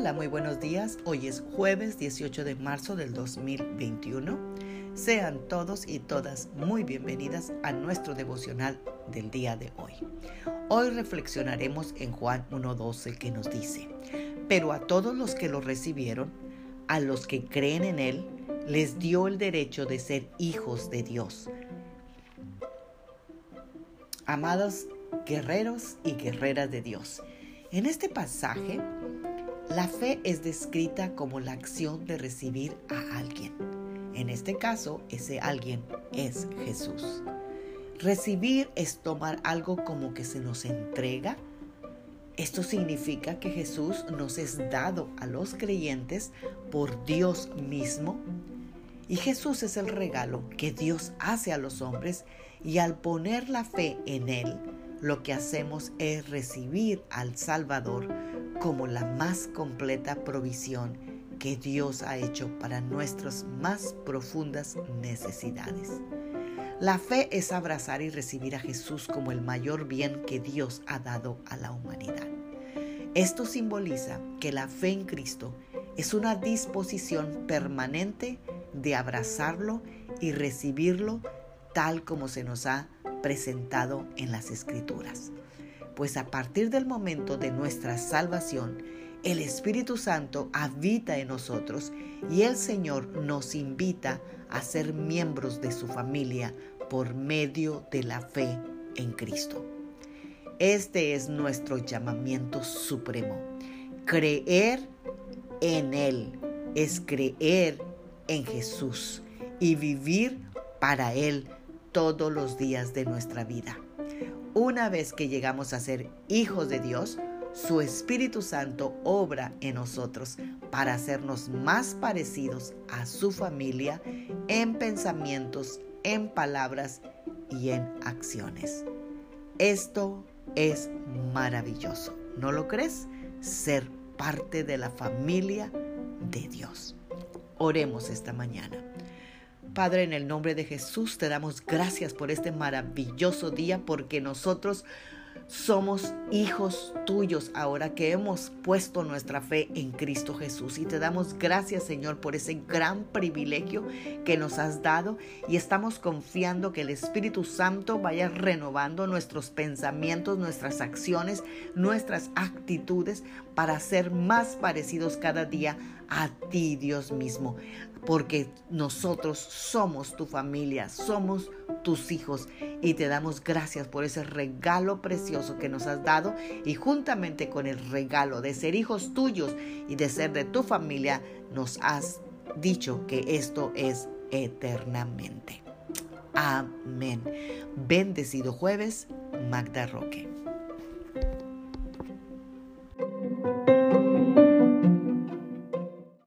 Hola, muy buenos días. Hoy es jueves 18 de marzo del 2021. Sean todos y todas muy bienvenidas a nuestro devocional del día de hoy. Hoy reflexionaremos en Juan 1.12 que nos dice, pero a todos los que lo recibieron, a los que creen en Él, les dio el derecho de ser hijos de Dios. Amados guerreros y guerreras de Dios, en este pasaje, la fe es descrita como la acción de recibir a alguien. En este caso, ese alguien es Jesús. Recibir es tomar algo como que se nos entrega. Esto significa que Jesús nos es dado a los creyentes por Dios mismo. Y Jesús es el regalo que Dios hace a los hombres y al poner la fe en Él, lo que hacemos es recibir al Salvador como la más completa provisión que Dios ha hecho para nuestras más profundas necesidades. La fe es abrazar y recibir a Jesús como el mayor bien que Dios ha dado a la humanidad. Esto simboliza que la fe en Cristo es una disposición permanente de abrazarlo y recibirlo tal como se nos ha presentado en las escrituras. Pues a partir del momento de nuestra salvación, el Espíritu Santo habita en nosotros y el Señor nos invita a ser miembros de su familia por medio de la fe en Cristo. Este es nuestro llamamiento supremo. Creer en Él es creer en Jesús y vivir para Él todos los días de nuestra vida. Una vez que llegamos a ser hijos de Dios, su Espíritu Santo obra en nosotros para hacernos más parecidos a su familia en pensamientos, en palabras y en acciones. Esto es maravilloso, ¿no lo crees? Ser parte de la familia de Dios. Oremos esta mañana. Padre, en el nombre de Jesús te damos gracias por este maravilloso día porque nosotros somos hijos tuyos ahora que hemos puesto nuestra fe en Cristo Jesús. Y te damos gracias, Señor, por ese gran privilegio que nos has dado. Y estamos confiando que el Espíritu Santo vaya renovando nuestros pensamientos, nuestras acciones, nuestras actitudes para ser más parecidos cada día a ti, Dios mismo. Porque nosotros somos tu familia, somos tus hijos y te damos gracias por ese regalo precioso que nos has dado y juntamente con el regalo de ser hijos tuyos y de ser de tu familia, nos has dicho que esto es eternamente. Amén. Bendecido jueves, Magda Roque.